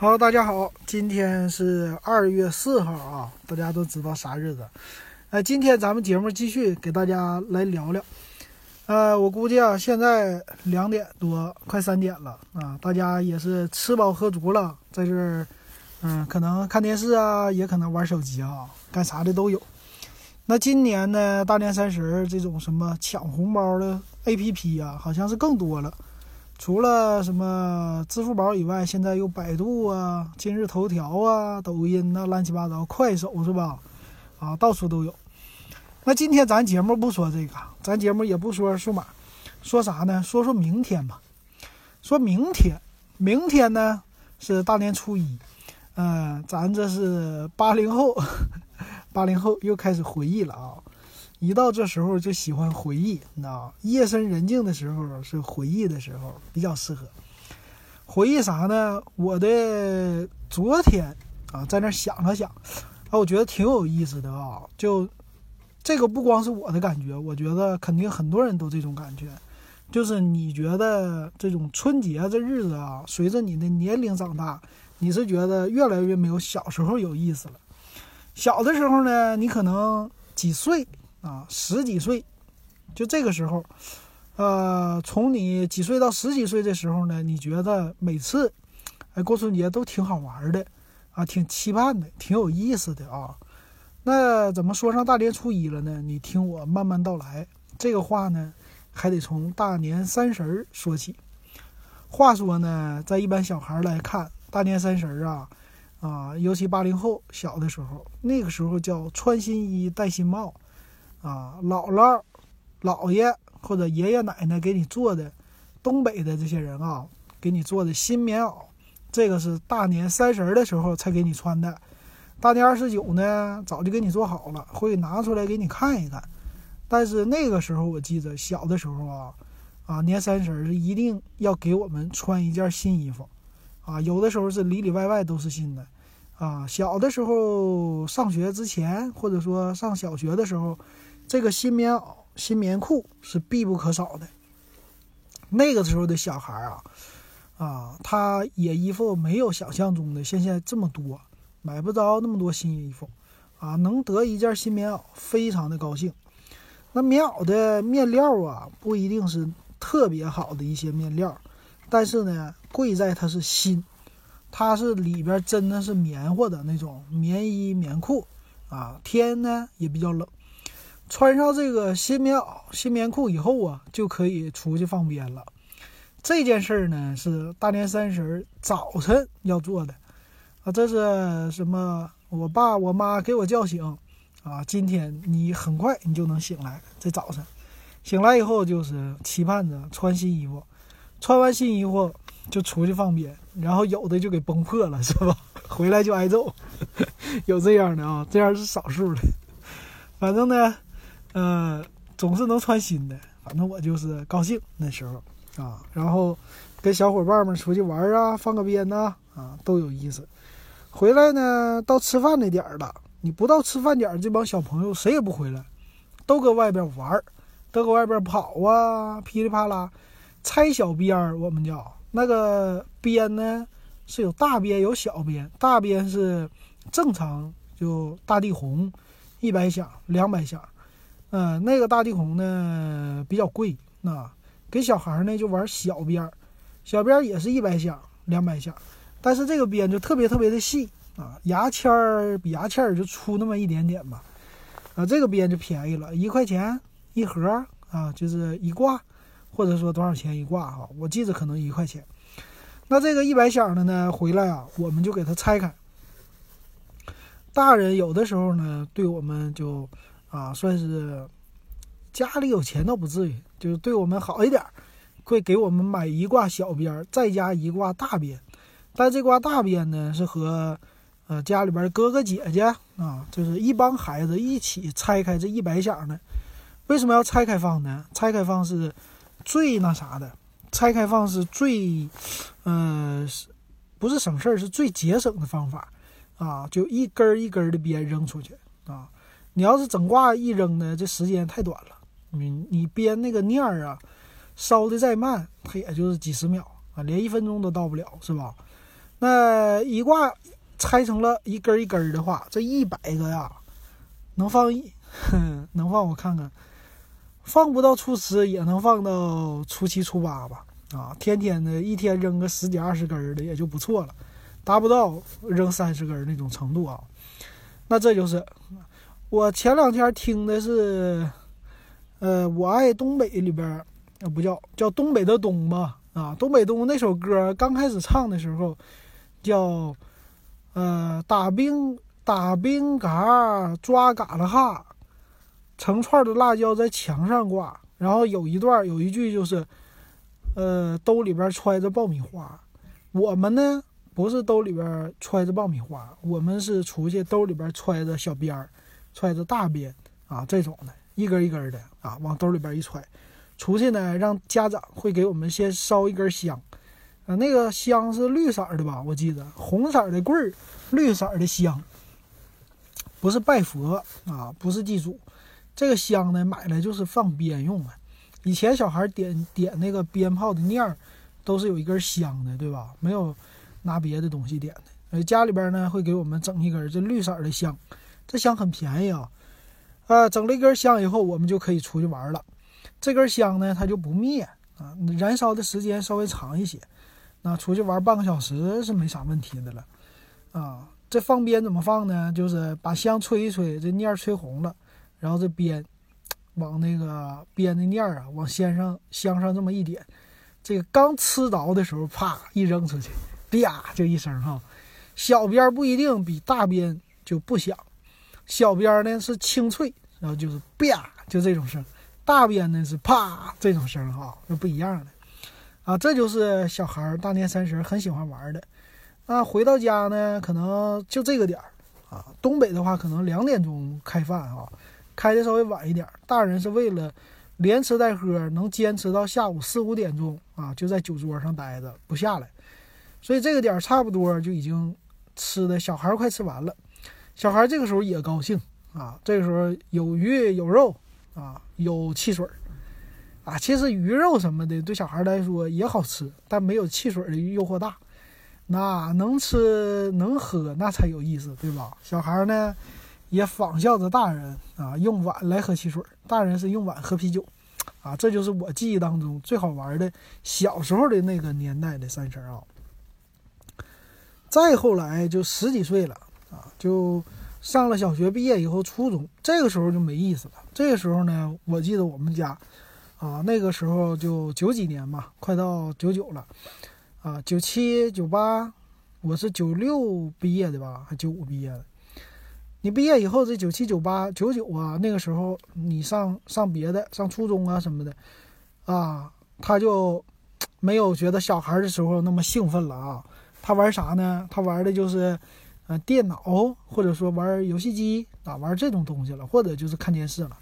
好，大家好，今天是二月四号啊，大家都知道啥日子？哎，今天咱们节目继续给大家来聊聊。呃，我估计啊，现在两点多，快三点了啊，大家也是吃饱喝足了，在这儿，嗯，可能看电视啊，也可能玩手机啊，干啥的都有。那今年呢，大年三十这种什么抢红包的 APP 啊，好像是更多了。除了什么支付宝以外，现在有百度啊、今日头条啊、抖音呐，乱七八糟，快手是吧？啊，到处都有。那今天咱节目不说这个，咱节目也不说数码，说啥呢？说说明天吧。说明天，明天呢是大年初一，嗯，咱这是八零后。八零后又开始回忆了啊！一到这时候就喜欢回忆，你知道夜深人静的时候是回忆的时候，比较适合。回忆啥呢？我的昨天啊，在那想了想，啊，我觉得挺有意思的啊。就这个不光是我的感觉，我觉得肯定很多人都这种感觉。就是你觉得这种春节这日子啊，随着你的年龄长大，你是觉得越来越没有小时候有意思了。小的时候呢，你可能几岁啊，十几岁，就这个时候，呃，从你几岁到十几岁的时候呢，你觉得每次，哎，过春节都挺好玩的，啊，挺期盼的，挺有意思的啊。那怎么说上大年初一了呢？你听我慢慢道来。这个话呢，还得从大年三十儿说起。话说呢，在一般小孩来看，大年三十儿啊。啊，尤其八零后小的时候，那个时候叫穿新衣戴新帽，啊，姥姥、姥爷或者爷爷奶奶给你做的，东北的这些人啊，给你做的新棉袄，这个是大年三十的时候才给你穿的，大年二十九呢，早就给你做好了，会拿出来给你看一看。但是那个时候我记得小的时候啊，啊，年三十是一定要给我们穿一件新衣服。啊，有的时候是里里外外都是新的，啊，小的时候上学之前，或者说上小学的时候，这个新棉袄、新棉裤是必不可少的。那个时候的小孩啊，啊，他也衣服没有想象中的现在这么多，买不着那么多新衣服，啊，能得一件新棉袄，非常的高兴。那棉袄的面料啊，不一定是特别好的一些面料。但是呢，贵在它是新，它是里边真的是棉花的那种棉衣棉裤啊。天呢也比较冷，穿上这个新棉袄、新棉裤以后啊，就可以出去放鞭了。这件事儿呢是大年三十早晨要做的啊。这是什么？我爸我妈给我叫醒啊。今天你很快你就能醒来，这早晨醒来以后就是期盼着穿新衣服。穿完新衣服就出去放鞭，然后有的就给崩破了，是吧？回来就挨揍，有这样的啊，这样是少数的。反正呢，呃，总是能穿新的。反正我就是高兴那时候啊，然后跟小伙伴们出去玩啊，放个鞭呐，啊，都有意思。回来呢，到吃饭那点儿了，你不到吃饭点儿，这帮小朋友谁也不回来，都搁外边玩，都搁外边跑啊，噼里啪啦。拆小鞭儿，我们叫那个鞭呢，是有大鞭有小鞭。大鞭是正常，就大地红，一百响、两百响。嗯，那个大地红呢比较贵，那给小孩呢就玩小鞭儿，小鞭儿也是一百响、两百响，但是这个鞭就特别特别的细啊，牙签儿比牙签儿就粗那么一点点吧。啊，这个鞭就便宜了，一块钱一盒啊，就是一挂。或者说多少钱一挂哈？我记着可能一块钱。那这个一百响的呢，回来啊，我们就给它拆开。大人有的时候呢，对我们就啊，算是家里有钱倒不至于，就是对我们好一点，会给我们买一挂小鞭，再加一挂大鞭。但这挂大鞭呢，是和呃家里边哥哥姐姐啊，就是一帮孩子一起拆开这一百响的。为什么要拆开放呢？拆开放是。最那啥的，拆开放是最，呃，不是省事儿？是最节省的方法啊！就一根儿一根儿的鞭扔出去啊！你要是整挂一扔呢，这时间太短了。你你编那个念儿啊，烧的再慢，它也就是几十秒啊，连一分钟都到不了，是吧？那一挂拆成了一根一根的话，这一百个呀，能放一，能放我看看，放不到初十也能放到初七初八吧。啊，天天的一天扔个十几二十根的也就不错了，达不到扔三十根那种程度啊。那这就是我前两天听的是，呃，我爱东北里边，啊不叫叫东北的东吧？啊，东北东那首歌刚开始唱的时候，叫呃打冰打冰嘎抓嘎啦哈，成串的辣椒在墙上挂，然后有一段有一句就是。呃，兜里边揣着爆米花，我们呢不是兜里边揣着爆米花，我们是出去兜里边揣着小鞭儿，揣着大鞭啊，这种的，一根一根的啊，往兜里边一揣，出去呢，让家长会给我们先烧一根香，啊，那个香是绿色的吧？我记得红色的棍儿，绿色的香，不是拜佛啊，不是祭祖，这个香呢买来就是放鞭用的。以前小孩点点那个鞭炮的念儿，都是有一根香的，对吧？没有拿别的东西点的。呃，家里边呢会给我们整一根这绿色的香，这香很便宜啊。呃，整了一根香以后，我们就可以出去玩了。这根香呢，它就不灭啊，燃烧的时间稍微长一些。那出去玩半个小时是没啥问题的了。啊，这放鞭怎么放呢？就是把香吹一吹，这念儿吹红了，然后这鞭。往那个鞭的念儿啊，往先上香上这么一点，这个刚吃着的时候，啪一扔出去，啪就一声哈。小鞭不一定比大鞭就不响，小鞭呢是清脆，然后就是啪就这种声，大鞭呢是啪这种声哈，是不一样的啊。这就是小孩大年三十很喜欢玩的。那回到家呢，可能就这个点儿啊。东北的话，可能两点钟开饭啊。开的稍微晚一点，大人是为了连吃带喝，能坚持到下午四五点钟啊，就在酒桌上待着不下来，所以这个点儿差不多就已经吃的小孩快吃完了，小孩这个时候也高兴啊，这个时候有鱼有肉啊，有汽水啊，其实鱼肉什么的对小孩来说也好吃，但没有汽水的诱惑大，那能吃能喝那才有意思，对吧？小孩呢？也仿效着大人啊，用碗来喝汽水，大人是用碗喝啤酒，啊，这就是我记忆当中最好玩的小时候的那个年代的三十啊。再后来就十几岁了啊，就上了小学，毕业以后初中，这个时候就没意思了。这个时候呢，我记得我们家啊，那个时候就九几年嘛，快到九九了啊，九七九八，我是九六毕业的吧，还九五毕业的。你毕业以后，这九七九八九九啊，那个时候你上上别的，上初中啊什么的，啊，他就没有觉得小孩的时候那么兴奋了啊。他玩啥呢？他玩的就是，呃，电脑或者说玩游戏机啊，玩这种东西了，或者就是看电视了，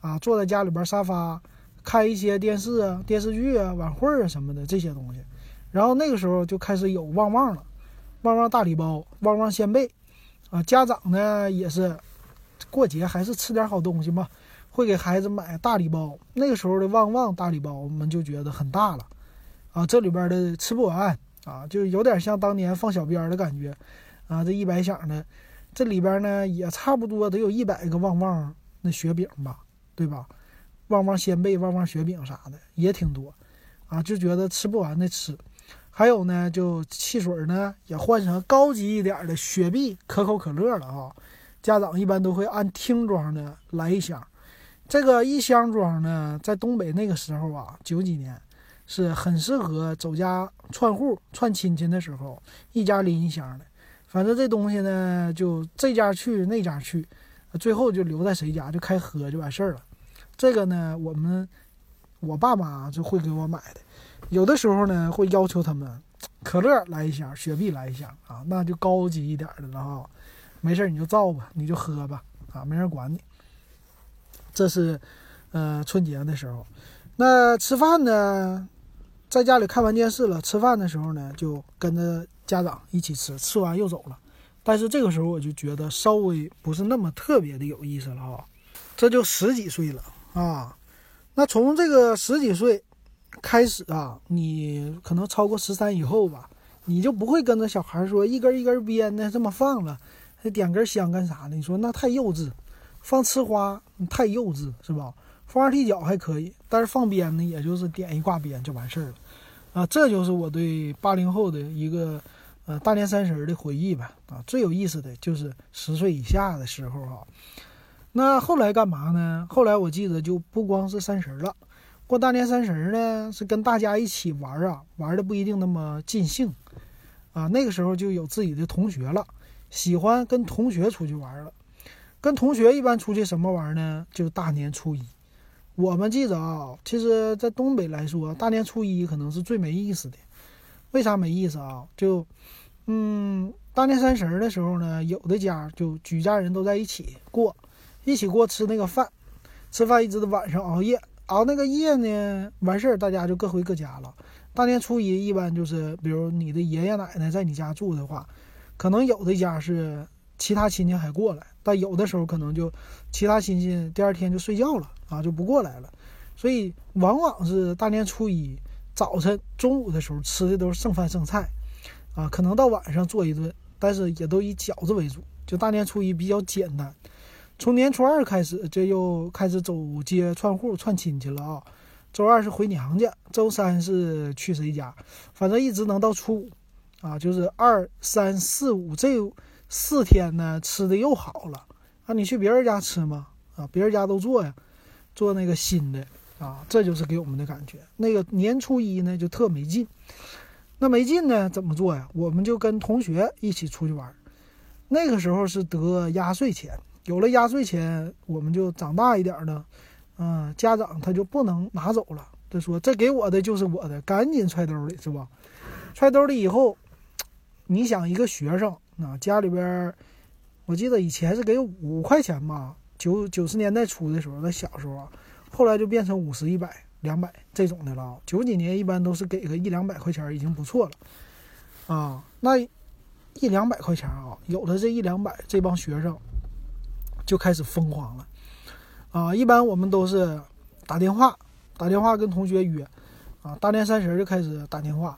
啊，坐在家里边沙发看一些电视啊、电视剧啊、晚会啊什么的这些东西。然后那个时候就开始有旺旺了，旺旺大礼包、旺旺鲜贝。啊，家长呢也是过节还是吃点好东西嘛，会给孩子买大礼包。那个时候的旺旺大礼包，我们就觉得很大了，啊，这里边的吃不完啊，就有点像当年放小鞭的感觉，啊，这一百响的，这里边呢也差不多得有一百个旺旺那雪饼吧，对吧？旺旺鲜贝、旺旺雪饼啥的也挺多，啊，就觉得吃不完的吃。还有呢，就汽水呢也换成高级一点的雪碧、可口可乐了啊！家长一般都会按听装的来一箱。这个一箱装呢，在东北那个时候啊，九几年是很适合走家串户、串亲戚的时候，一家拎一箱的。反正这东西呢，就这家去那家去，最后就留在谁家就开喝就完事儿了。这个呢，我们我爸妈就会给我买的。有的时候呢，会要求他们，可乐来一箱，雪碧来一箱啊，那就高级一点的了哈。没事你就造吧，你就喝吧啊，没人管你。这是，呃，春节的时候，那吃饭呢，在家里看完电视了，吃饭的时候呢，就跟着家长一起吃，吃完又走了。但是这个时候我就觉得稍微不是那么特别的有意思了哈。这就十几岁了啊，那从这个十几岁。开始啊，你可能超过十三以后吧，你就不会跟着小孩说一根一根编的这么放了，还点根香干啥的？你说那太幼稚，放呲花太幼稚是吧？放二踢脚还可以，但是放鞭呢，也就是点一挂鞭就完事儿了。啊，这就是我对八零后的一个呃大年三十的回忆吧。啊，最有意思的就是十岁以下的时候哈。那后来干嘛呢？后来我记得就不光是三十了，过大年三十呢是跟大家一起玩啊，玩的不一定那么尽兴啊。那个时候就有自己的同学了，喜欢跟同学出去玩了。跟同学一般出去什么玩呢？就大年初一。我们记着啊，其实，在东北来说，大年初一可能是最没意思的。为啥没意思啊？就，嗯，大年三十的时候呢，有的家就举家人都在一起过。一起过吃那个饭，吃饭一直到晚上熬夜，熬那个夜呢，完事儿大家就各回各家了。大年初一一般就是，比如你的爷爷奶奶在你家住的话，可能有的家是其他亲戚还过来，但有的时候可能就其他亲戚第二天就睡觉了啊，就不过来了。所以往往是大年初一早晨、中午的时候吃的都是剩饭剩菜，啊，可能到晚上做一顿，但是也都以饺子为主。就大年初一比较简单。从年初二开始，这又开始走街串户串亲戚了啊！周二是回娘家，周三是去谁家，反正一直能到初五啊，就是二三四五这四天呢，吃的又好了啊！你去别人家吃吗？啊，别人家都做呀，做那个新的啊，这就是给我们的感觉。那个年初一呢，就特没劲。那没劲呢，怎么做呀？我们就跟同学一起出去玩，那个时候是得压岁钱。有了压岁钱，我们就长大一点呢，嗯，家长他就不能拿走了。他说：“这给我的就是我的，赶紧揣兜里，是吧？揣兜里以后，你想一个学生啊，家里边，我记得以前是给五块钱吧，九九十年代初的时候，那小时候，后来就变成五十、一百、两百这种的了。九几年一般都是给个一两百块钱已经不错了，啊，那一两百块钱啊，有了这一两百，这帮学生。”就开始疯狂了，啊，一般我们都是打电话，打电话跟同学约，啊，大年三十就开始打电话，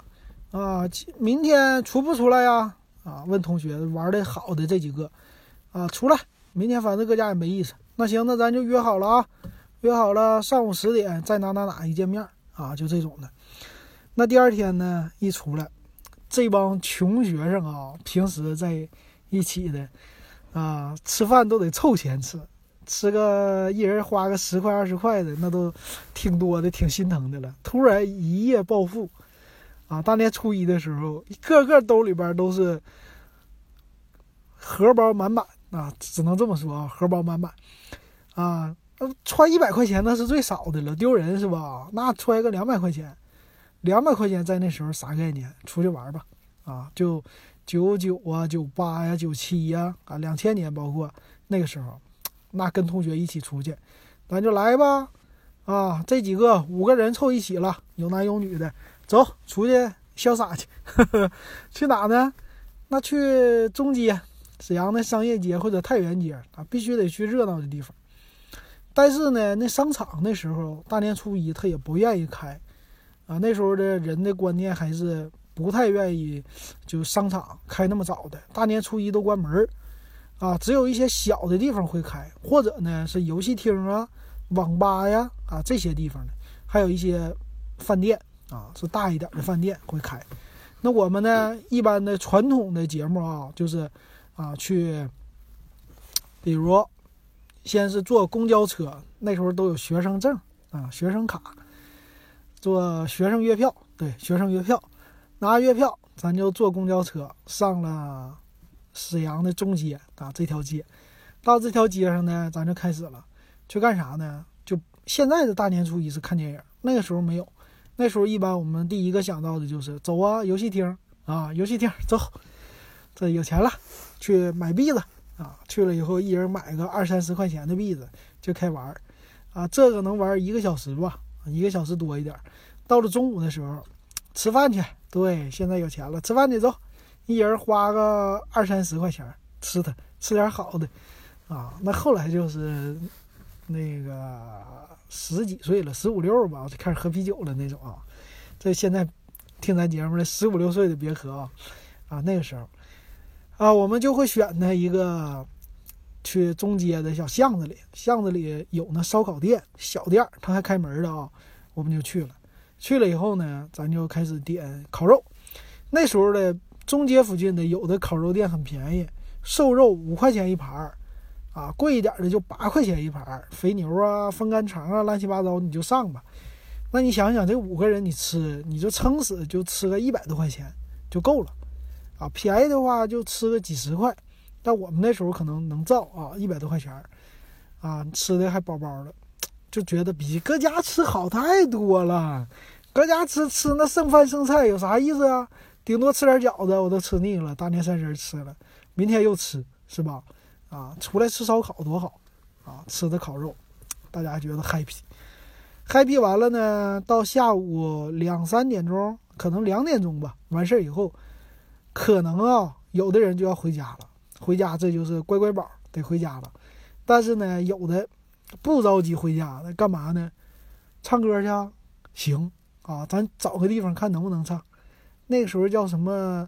啊，明天出不出来呀？啊，问同学玩的好的这几个，啊，出来，明天反正搁家也没意思。那行，那咱就约好了啊，约好了上午十点在哪哪哪一见面啊，就这种的。那第二天呢，一出来，这帮穷学生啊，平时在一起的。啊，吃饭都得凑钱吃，吃个一人花个十块二十块的，那都挺多的，挺心疼的了。突然一夜暴富，啊，大年初一的时候，个个兜里边都是荷包满满啊，只能这么说啊，荷包满满啊，揣一百块钱那是最少的了，丢人是吧？那揣个两百块钱，两百块钱在那时候啥概念？出去玩吧，啊，就。九九啊，九八呀，九七呀，啊，两千年，包括那个时候，那跟同学一起出去，咱就来吧，啊，这几个五个人凑一起了，有男有女的，走出去潇洒去，去哪呢？那去中街，沈阳的商业街或者太原街啊，必须得去热闹的地方。但是呢，那商场那时候大年初一他也不愿意开，啊，那时候的人的观念还是。不太愿意，就商场开那么早的，大年初一都关门儿，啊，只有一些小的地方会开，或者呢是游戏厅啊、网吧呀啊这些地方的，还有一些饭店啊是大一点的饭店会开。那我们呢一般的传统的节目啊，就是啊去，比如先是坐公交车，那时候都有学生证啊、学生卡，坐学生月票，对，学生月票。拿月票，咱就坐公交车上了沈阳的中街啊，这条街。到这条街上呢，咱就开始了，去干啥呢？就现在的大年初一是看电影，那个时候没有。那时候一般我们第一个想到的就是走啊，游戏厅啊，游戏厅走。这有钱了，去买币子啊。去了以后，一人买个二三十块钱的币子就开玩啊。这个能玩一个小时吧，一个小时多一点。到了中午的时候，吃饭去。对，现在有钱了，吃饭去走，一人花个二三十块钱吃它，吃点好的，啊，那后来就是那个十几岁了，十五六吧，就开始喝啤酒了那种啊，这现在听咱节目的十五六岁的别喝啊，啊那个时候，啊我们就会选那一个去中街的小巷子里，巷子里有那烧烤店小店儿，它还开门的啊，我们就去了。去了以后呢，咱就开始点烤肉。那时候的中街附近的有的烤肉店很便宜，瘦肉五块钱一盘儿，啊，贵一点的就八块钱一盘儿，肥牛啊、风干肠啊，乱七八糟你就上吧。那你想想，这五个人你吃，你就撑死就吃个一百多块钱就够了，啊，便宜的话就吃个几十块。但我们那时候可能能造啊，一百多块钱儿，啊，吃的还饱饱的，就觉得比搁家吃好太多了。搁家吃吃那剩饭剩菜有啥意思啊？顶多吃点饺子，我都吃腻了。大年三十吃了，明天又吃，是吧？啊，出来吃烧烤多好啊！吃的烤肉，大家觉得 happy，happy 完了呢，到下午两三点钟，可能两点钟吧，完事儿以后，可能啊，有的人就要回家了。回家这就是乖乖宝，得回家了。但是呢，有的不着急回家，那干嘛呢？唱歌去，行。啊，咱找个地方看能不能唱。那个时候叫什么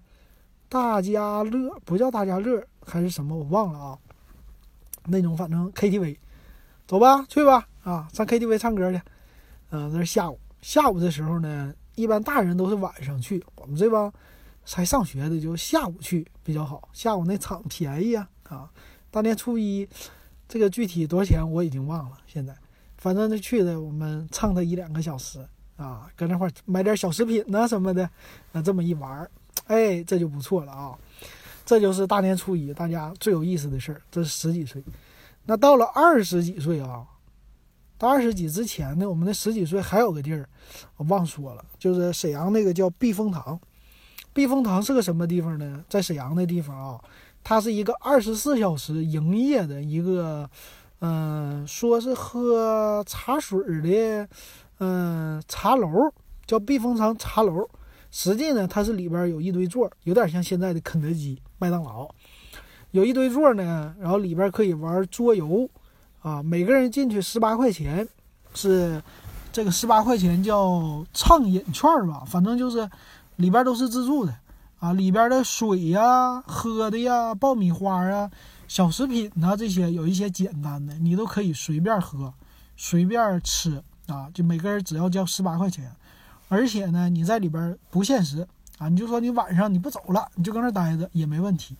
大家乐，不叫大家乐还是什么，我忘了啊。那种反正 KTV，走吧，去吧，啊，上 KTV 唱歌去。嗯，那是下午，下午的时候呢，一般大人都是晚上去，我们这帮才上学的就下午去比较好。下午那场便宜啊，啊，大年初一，这个具体多少钱我已经忘了，现在，反正那去的我们唱他一两个小时。啊，搁那块买点小食品呐什么的，那这么一玩，哎，这就不错了啊。这就是大年初一大家最有意思的事儿。这是十几岁，那到了二十几岁啊，到二十几之前呢，我们那十几岁还有个地儿，我忘说了，就是沈阳那个叫避风塘。避风塘是个什么地方呢？在沈阳那地方啊，它是一个二十四小时营业的一个，嗯，说是喝茶水的。嗯，茶楼叫避风塘茶楼，实际呢，它是里边有一堆座，有点像现在的肯德基、麦当劳，有一堆座呢，然后里边可以玩桌游，啊，每个人进去十八块钱，是这个十八块钱叫畅饮券吧，反正就是里边都是自助的，啊，里边的水呀、喝的呀、爆米花啊、小食品呐这些，有一些简单的，你都可以随便喝，随便吃。啊，就每个人只要交十八块钱，而且呢，你在里边不限时啊，你就说你晚上你不走了，你就搁那待着也没问题。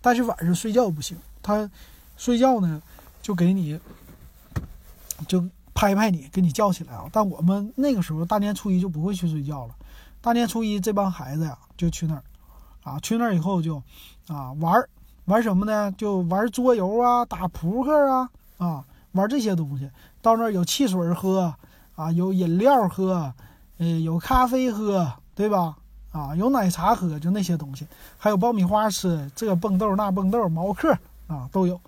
但是晚上睡觉不行，他睡觉呢就给你就拍拍你，给你叫起来啊。但我们那个时候大年初一就不会去睡觉了，大年初一这帮孩子呀就去那儿啊，去那儿以后就啊玩儿玩什么呢？就玩桌游啊，打扑克啊啊。玩这些东西，到那儿有汽水喝，啊，有饮料喝，呃，有咖啡喝，对吧？啊，有奶茶喝，就那些东西，还有爆米花吃，这蹦豆那蹦豆，毛克啊都有。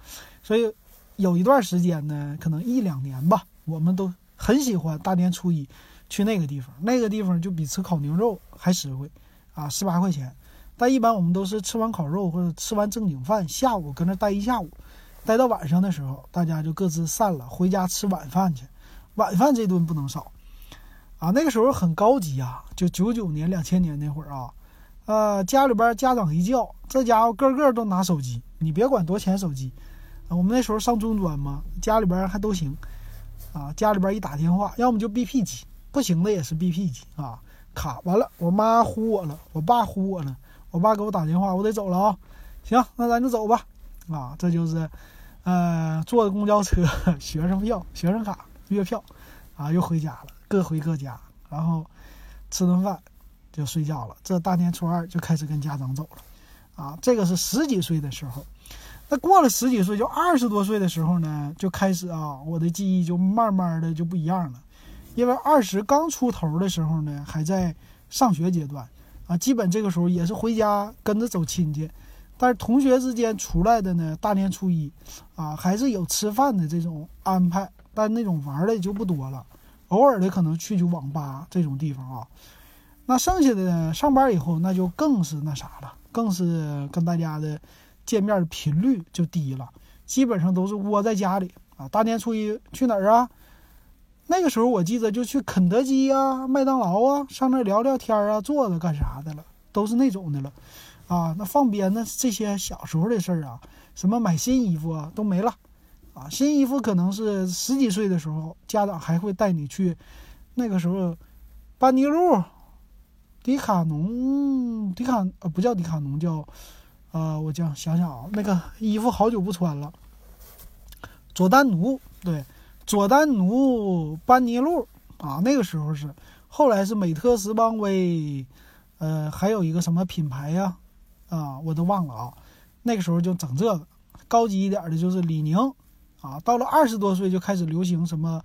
所以有一段时间呢，可能一两年吧，我们都很喜欢大年初一去那个地方，那个地方就比吃烤牛肉还实惠，啊，十八块钱。但一般我们都是吃完烤肉或者吃完正经饭，下午搁那待一下午。待到晚上的时候，大家就各自散了，回家吃晚饭去。晚饭这顿不能少，啊，那个时候很高级啊，就九九年、两千年那会儿啊，呃，家里边家长一叫，这家伙个个都拿手机，你别管多钱手机，我们那时候上中专嘛，家里边还都行，啊，家里边一打电话，要么就 BP 机，不行的也是 BP 机啊，卡完了，我妈呼我了，我爸呼我了，我爸给我打电话，我得走了啊，行，那咱就走吧。啊，这就是，呃，坐公交车、学生票、学生卡、月票，啊，又回家了，各回各家，然后吃顿饭就睡觉了。这大年初二就开始跟家长走了，啊，这个是十几岁的时候。那过了十几岁，就二十多岁的时候呢，就开始啊，我的记忆就慢慢的就不一样了。因为二十刚出头的时候呢，还在上学阶段，啊，基本这个时候也是回家跟着走亲戚。但是同学之间出来的呢，大年初一，啊，还是有吃饭的这种安排，但那种玩的就不多了，偶尔的可能去去网吧这种地方啊。那剩下的呢上班以后，那就更是那啥了，更是跟大家的见面的频率就低了，基本上都是窝在家里啊。大年初一去哪儿啊？那个时候我记得就去肯德基啊、麦当劳啊，上那聊聊天啊，坐着干啥的了，都是那种的了。啊，那放鞭呢？这些小时候的事儿啊，什么买新衣服啊都没了。啊，新衣服可能是十几岁的时候，家长还会带你去。那个时候，班尼路、迪卡侬、迪卡呃不叫迪卡侬，叫呃我讲想想啊，那个衣服好久不穿了。佐丹奴对，佐丹奴、班尼路啊，那个时候是。后来是美特斯邦威，呃，还有一个什么品牌呀？啊，我都忘了啊。那个时候就整这个，高级一点的就是李宁。啊，到了二十多岁就开始流行什么，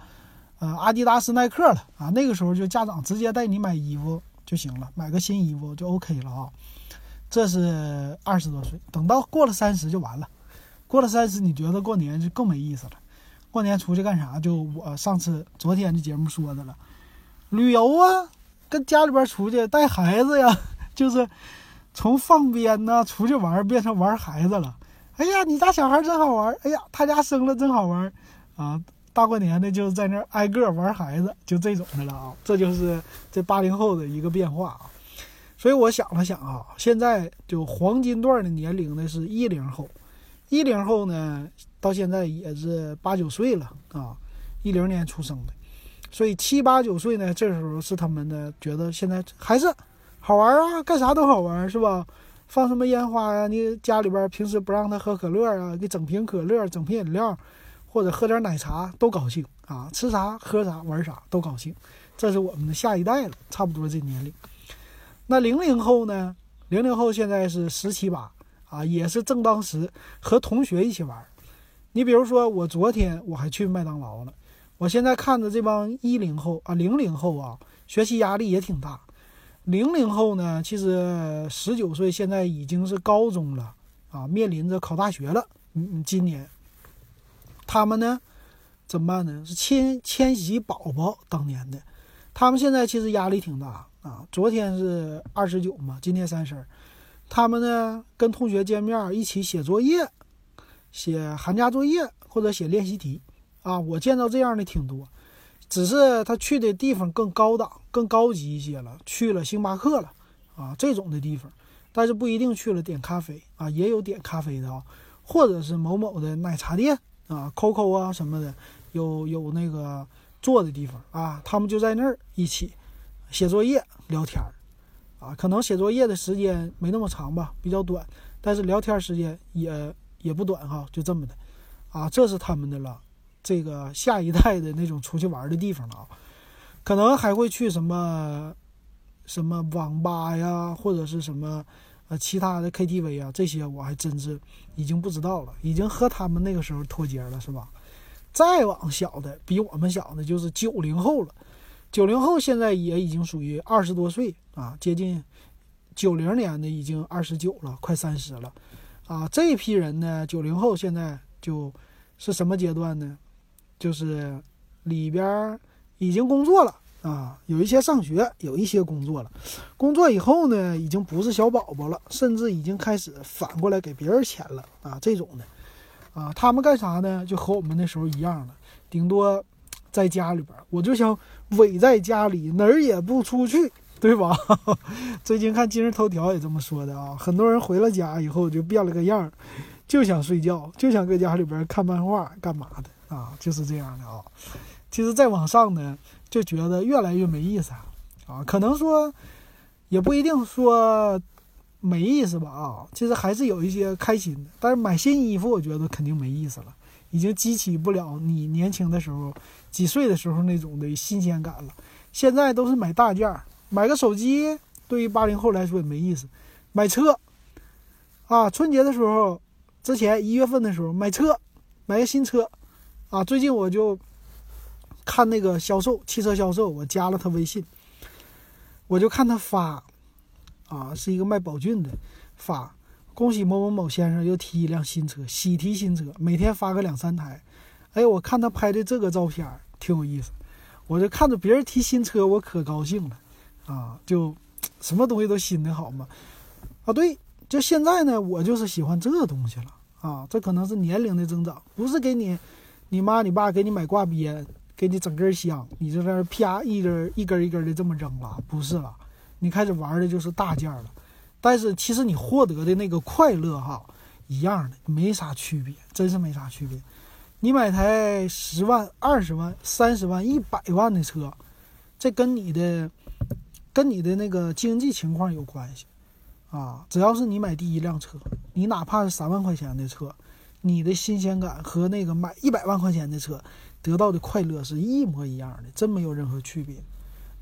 呃，阿迪达斯、耐克了啊。那个时候就家长直接带你买衣服就行了，买个新衣服就 OK 了啊。这是二十多岁，等到过了三十就完了。过了三十，你觉得过年就更没意思了。过年出去干啥？就我上次昨天的节目说的了，旅游啊，跟家里边出去带孩子呀，就是从放鞭呐出去玩变成玩孩子了。哎呀，你家小孩真好玩！哎呀，他家生了真好玩，啊，大过年的就在那挨个玩孩子，就这种的了啊。这就是这八零后的一个变化啊。所以我想了想啊，现在就黄金段的年龄呢是一零后，一零后呢到现在也是八九岁了啊，一零年出生的，所以七八九岁呢，这时候是他们的觉得现在还是好玩啊，干啥都好玩，是吧？放什么烟花呀？你家里边平时不让他喝可乐啊，给整瓶可乐、整瓶饮料，或者喝点奶茶都高兴啊！吃啥喝啥玩啥都高兴。这是我们的下一代了，差不多这年龄。那零零后呢？零零后现在是十七八啊，也是正当时和同学一起玩。你比如说，我昨天我还去麦当劳了。我现在看着这帮一零后啊、零零后啊，学习压力也挺大。零零后呢，其实十九岁，现在已经是高中了啊，面临着考大学了。嗯嗯，今年他们呢怎么办呢？是千千禧宝宝当年的，他们现在其实压力挺大啊。昨天是二十九嘛，今天三十，他们呢跟同学见面一起写作业，写寒假作业或者写练习题啊。我见到这样的挺多。只是他去的地方更高档、更高级一些了，去了星巴克了，啊，这种的地方，但是不一定去了点咖啡啊，也有点咖啡的啊，或者是某某的奶茶店啊，COCO 啊什么的，有有那个坐的地方啊，他们就在那儿一起写作业、聊天儿，啊，可能写作业的时间没那么长吧，比较短，但是聊天时间也也不短哈，就这么的，啊，这是他们的了。这个下一代的那种出去玩的地方了啊，可能还会去什么什么网吧呀，或者是什么呃其他的 KTV 啊，这些我还真是已经不知道了，已经和他们那个时候脱节了，是吧？再往小的，比我们小的就是九零后了，九零后现在也已经属于二十多岁啊，接近九零年的已经二十九了，快三十了啊。这一批人呢，九零后现在就是什么阶段呢？就是里边已经工作了啊，有一些上学，有一些工作了。工作以后呢，已经不是小宝宝了，甚至已经开始反过来给别人钱了啊，这种的啊，他们干啥呢？就和我们那时候一样了，顶多在家里边，我就想围在家里，哪儿也不出去，对吧？最近看今日头条也这么说的啊，很多人回了家以后就变了个样，就想睡觉，就想搁家里边看漫画，干嘛的。啊，就是这样的啊。其实再往上呢，就觉得越来越没意思啊。啊，可能说也不一定说没意思吧啊。其实还是有一些开心的。但是买新衣服，我觉得肯定没意思了，已经激起不了你年轻的时候几岁的时候那种的新鲜感了。现在都是买大件儿，买个手机，对于八零后来说也没意思。买车啊，春节的时候之前一月份的时候买车，买个新车。啊，最近我就看那个销售汽车销售，我加了他微信，我就看他发，啊，是一个卖宝骏的发，恭喜某某某先生又提一辆新车，喜提新车，每天发个两三台。哎，我看他拍的这个照片挺有意思，我就看着别人提新车，我可高兴了，啊，就什么东西都新的好嘛。啊，对，就现在呢，我就是喜欢这东西了，啊，这可能是年龄的增长，不是给你。你妈你爸给你买挂鞭，给你整根香，你就在那啪一根一根一根的这么扔了，不是了，你开始玩的就是大件了。但是其实你获得的那个快乐哈，一样的，没啥区别，真是没啥区别。你买台十万、二十万、三十万、一百万的车，这跟你的跟你的那个经济情况有关系啊。只要是你买第一辆车，你哪怕是三万块钱的车，你的新鲜感和那个买一百万块钱的车得到的快乐是一模一样的，真没有任何区别。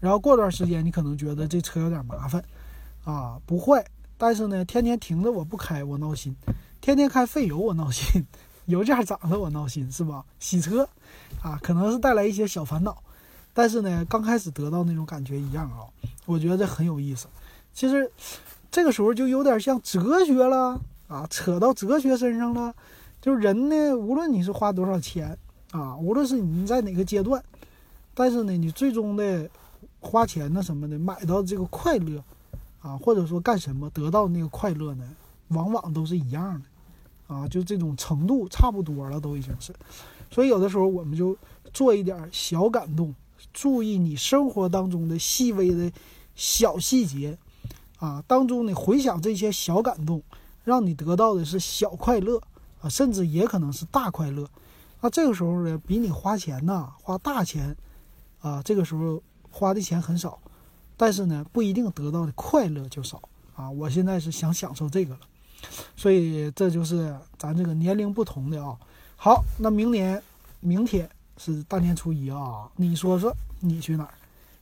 然后过段时间，你可能觉得这车有点麻烦啊，不坏，但是呢，天天停着我不开我闹心，天天开费油我闹心。油价涨了，我闹心是吧？洗车，啊，可能是带来一些小烦恼，但是呢，刚开始得到那种感觉一样啊，我觉得这很有意思。其实这个时候就有点像哲学了啊，扯到哲学身上了。就是人呢，无论你是花多少钱啊，无论是你在哪个阶段，但是呢，你最终的花钱呢什么的，买到这个快乐啊，或者说干什么得到那个快乐呢，往往都是一样的。啊，就这种程度差不多了，都已经是，所以有的时候我们就做一点小感动，注意你生活当中的细微的小细节，啊，当中你回想这些小感动，让你得到的是小快乐啊，甚至也可能是大快乐。那这个时候呢，比你花钱呐，花大钱，啊，这个时候花的钱很少，但是呢，不一定得到的快乐就少啊。我现在是想享受这个了。所以这就是咱这个年龄不同的啊。好，那明年明天是大年初一啊，你说说你去哪儿？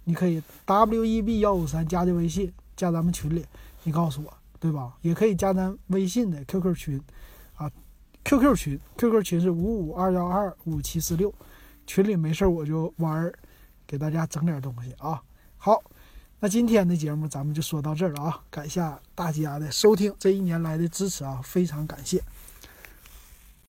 你可以 W E B 幺五三加的微信，加咱们群里，你告诉我，对吧？也可以加咱微信的 QQ 群啊，QQ 群，QQ 群是五五二幺二五七四六，群里没事我就玩儿，给大家整点东西啊。好。那今天的节目咱们就说到这儿了啊！感谢大家的收听，这一年来的支持啊，非常感谢。